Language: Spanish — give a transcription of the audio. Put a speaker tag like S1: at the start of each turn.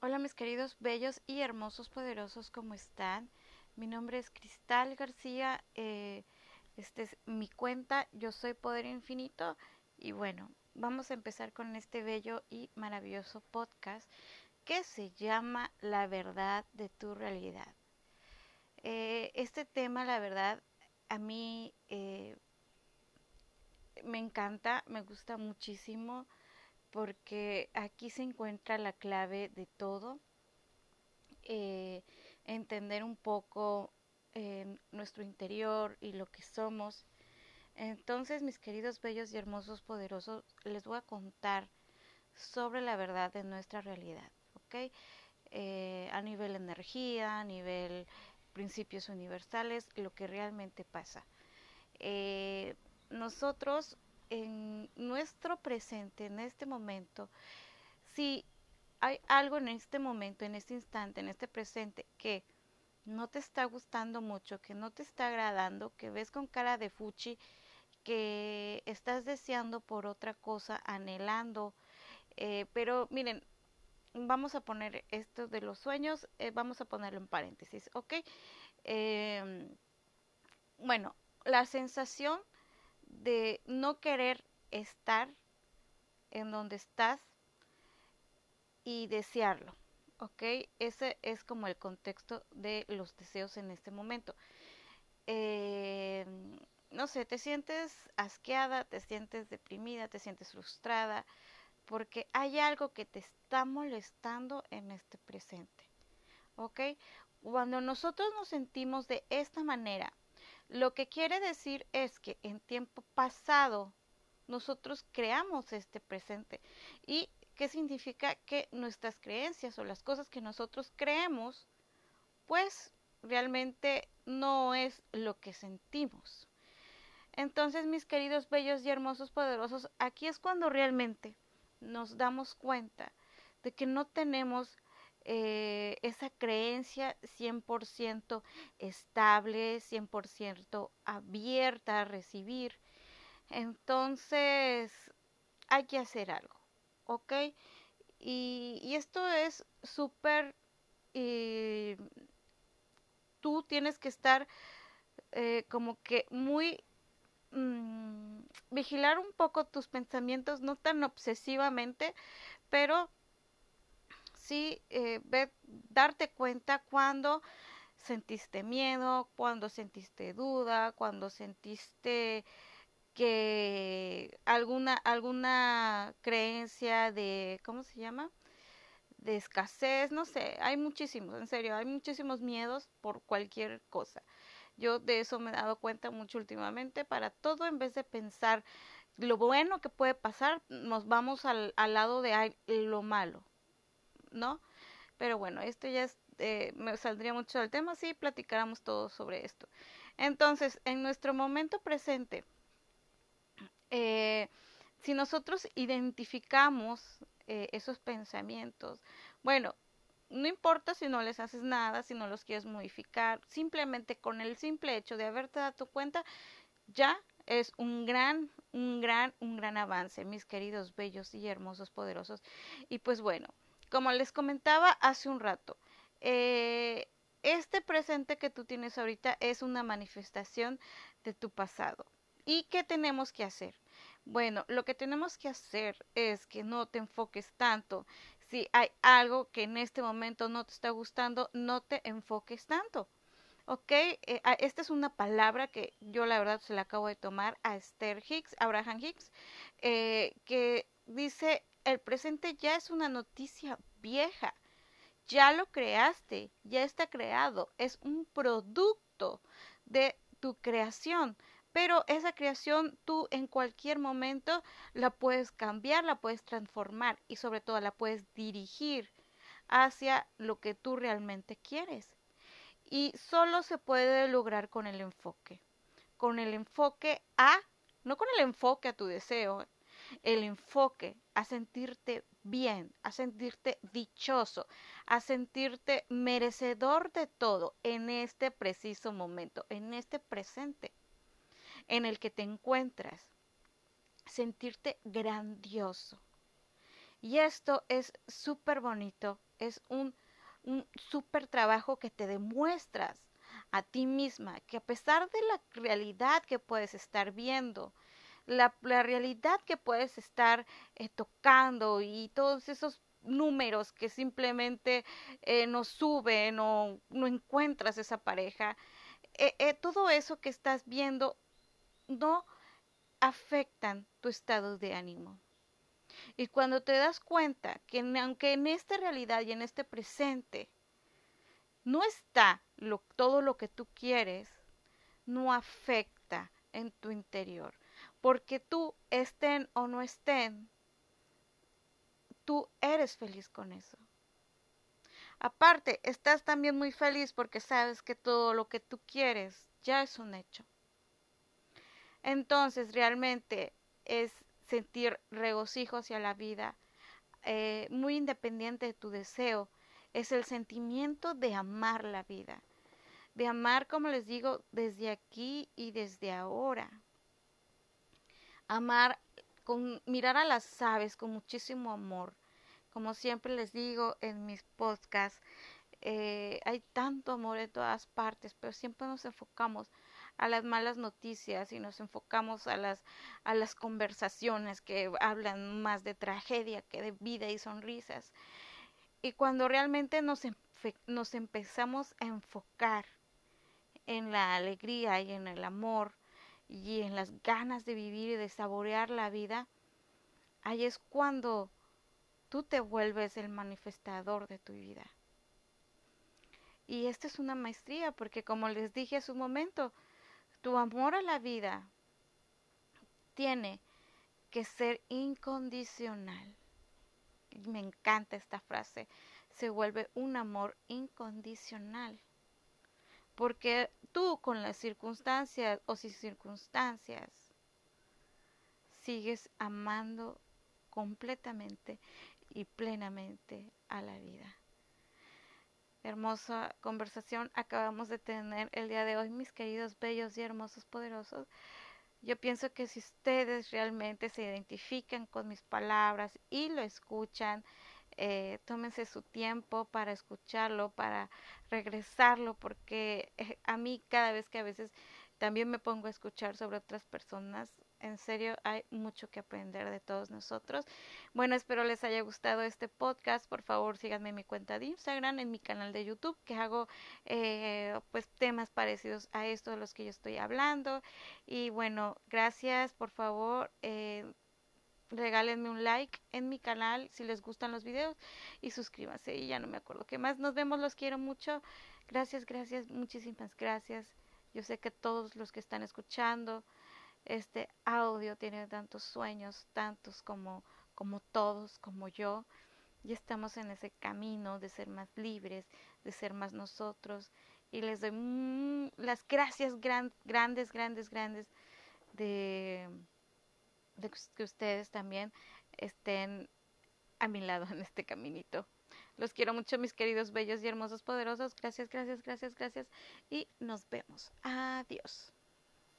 S1: Hola mis queridos bellos y hermosos poderosos, ¿cómo están? Mi nombre es Cristal García, eh, esta es mi cuenta, yo soy Poder Infinito y bueno, vamos a empezar con este bello y maravilloso podcast que se llama La verdad de tu realidad. Eh, este tema, la verdad, a mí eh, me encanta, me gusta muchísimo porque aquí se encuentra la clave de todo, eh, entender un poco eh, nuestro interior y lo que somos. Entonces, mis queridos bellos y hermosos poderosos, les voy a contar sobre la verdad de nuestra realidad, ¿ok? Eh, a nivel energía, a nivel principios universales, lo que realmente pasa. Nosotros en nuestro presente, en este momento, si hay algo en este momento, en este instante, en este presente que no te está gustando mucho, que no te está agradando, que ves con cara de fuchi, que estás deseando por otra cosa, anhelando, eh, pero miren, vamos a poner esto de los sueños, eh, vamos a ponerlo en paréntesis, ¿ok? Eh, bueno, la sensación de no querer estar en donde estás y desearlo. ¿Ok? Ese es como el contexto de los deseos en este momento. Eh, no sé, te sientes asqueada, te sientes deprimida, te sientes frustrada, porque hay algo que te está molestando en este presente. ¿Ok? Cuando nosotros nos sentimos de esta manera, lo que quiere decir es que en tiempo pasado nosotros creamos este presente. ¿Y qué significa? Que nuestras creencias o las cosas que nosotros creemos, pues realmente no es lo que sentimos. Entonces, mis queridos bellos y hermosos poderosos, aquí es cuando realmente nos damos cuenta de que no tenemos eh, esa creencia 100% estable, 100% abierta a recibir. Entonces, hay que hacer algo, ¿ok? Y, esto es súper... Eh, tú tienes que estar eh, como que muy mmm, vigilar un poco tus pensamientos, no tan obsesivamente, pero sí eh, ve, darte cuenta cuando sentiste miedo, cuando sentiste duda, cuando sentiste que alguna alguna creencia de ¿cómo se llama? de escasez, no sé, hay muchísimos, en serio, hay muchísimos miedos por cualquier cosa. Yo de eso me he dado cuenta mucho últimamente, para todo en vez de pensar lo bueno que puede pasar, nos vamos al, al lado de lo malo. ¿No? Pero bueno, esto ya es, eh, me saldría mucho del tema si platicáramos todo sobre esto. Entonces, en nuestro momento presente, eh, si nosotros identificamos eh, esos pensamientos, bueno, no importa si no les haces nada, si no los quieres modificar, simplemente con el simple hecho de haberte dado cuenta, ya es un gran, un gran, un gran avance, mis queridos bellos y hermosos poderosos. Y pues bueno, como les comentaba hace un rato, eh, este presente que tú tienes ahorita es una manifestación de tu pasado. ¿Y qué tenemos que hacer? Bueno, lo que tenemos que hacer es que no te enfoques tanto. Si hay algo que en este momento no te está gustando, no te enfoques tanto. ¿Ok? Eh, esta es una palabra que yo la verdad se la acabo de tomar a Esther Hicks, Abraham Hicks, eh, que dice el presente ya es una noticia vieja. Ya lo creaste, ya está creado, es un producto de tu creación. Pero esa creación tú en cualquier momento la puedes cambiar, la puedes transformar y sobre todo la puedes dirigir hacia lo que tú realmente quieres. Y solo se puede lograr con el enfoque. Con el enfoque a, no con el enfoque a tu deseo, el enfoque a sentirte bien, a sentirte dichoso, a sentirte merecedor de todo en este preciso momento, en este presente en el que te encuentras. Sentirte grandioso. Y esto es súper bonito, es un, un súper trabajo que te demuestras a ti misma que a pesar de la realidad que puedes estar viendo, la, realidad que puedes estar eh, tocando y todos esos números que simplemente eh, no suben o no encuentras esa pareja, eh, todo eso que estás viendo no afectan tu estado de ánimo. Y cuando te das cuenta que aunque en esta realidad y en este presente no está lo, todo lo que tú quieres, no afecta en tu interior. Porque tú estén o no estén, tú eres feliz con eso. Aparte, estás también muy feliz porque sabes que todo lo que tú quieres ya es un hecho. Entonces, realmente es sentir regocijo hacia la vida, eh, muy independiente de tu deseo, es el sentimiento de amar la vida, de amar, como les digo, desde aquí y desde ahora. Amar con mirar a las aves con muchísimo amor. Como siempre les digo en mis podcasts, eh, hay tanto amor en todas partes, pero siempre nos enfocamos a las malas noticias y nos enfocamos a las a las conversaciones que hablan más de tragedia que de vida y sonrisas. Y cuando realmente nos, nos empezamos a enfocar en la alegría y en el amor, y en las ganas de vivir y de saborear la vida, ahí es cuando tú te vuelves el manifestador de tu vida. Y esta es una maestría porque como les dije hace un momento, tu amor a la vida tiene que ser incondicional. Me encanta esta frase. Se vuelve un amor incondicional. Porque tú con las circunstancias o sin circunstancias sigues amando completamente y plenamente a la vida. Hermosa conversación acabamos de tener el día de hoy, mis queridos bellos y hermosos poderosos. Yo pienso que si ustedes realmente se identifican con mis palabras y lo escuchan, eh, tómense su tiempo para escucharlo, para regresarlo, porque eh, a mí cada vez que a veces también me pongo a escuchar sobre otras personas, en serio hay mucho que aprender de todos nosotros. Bueno, espero les haya gustado este podcast. Por favor, síganme en mi cuenta de Instagram, en mi canal de YouTube, que hago eh, pues temas parecidos a estos de los que yo estoy hablando. Y bueno, gracias, por favor. Eh, regálenme un like en mi canal si les gustan los videos y suscríbanse y ya no me acuerdo qué más. Nos vemos, los quiero mucho. Gracias, gracias, muchísimas gracias. Yo sé que todos los que están escuchando este audio tienen tantos sueños, tantos como como todos, como yo. Y estamos en ese camino de ser más libres, de ser más nosotros. Y les doy las gracias grandes, grandes, grandes de de que ustedes también estén a mi lado en este caminito. Los quiero mucho, mis queridos bellos y hermosos poderosos. Gracias, gracias, gracias, gracias. Y nos vemos. Adiós.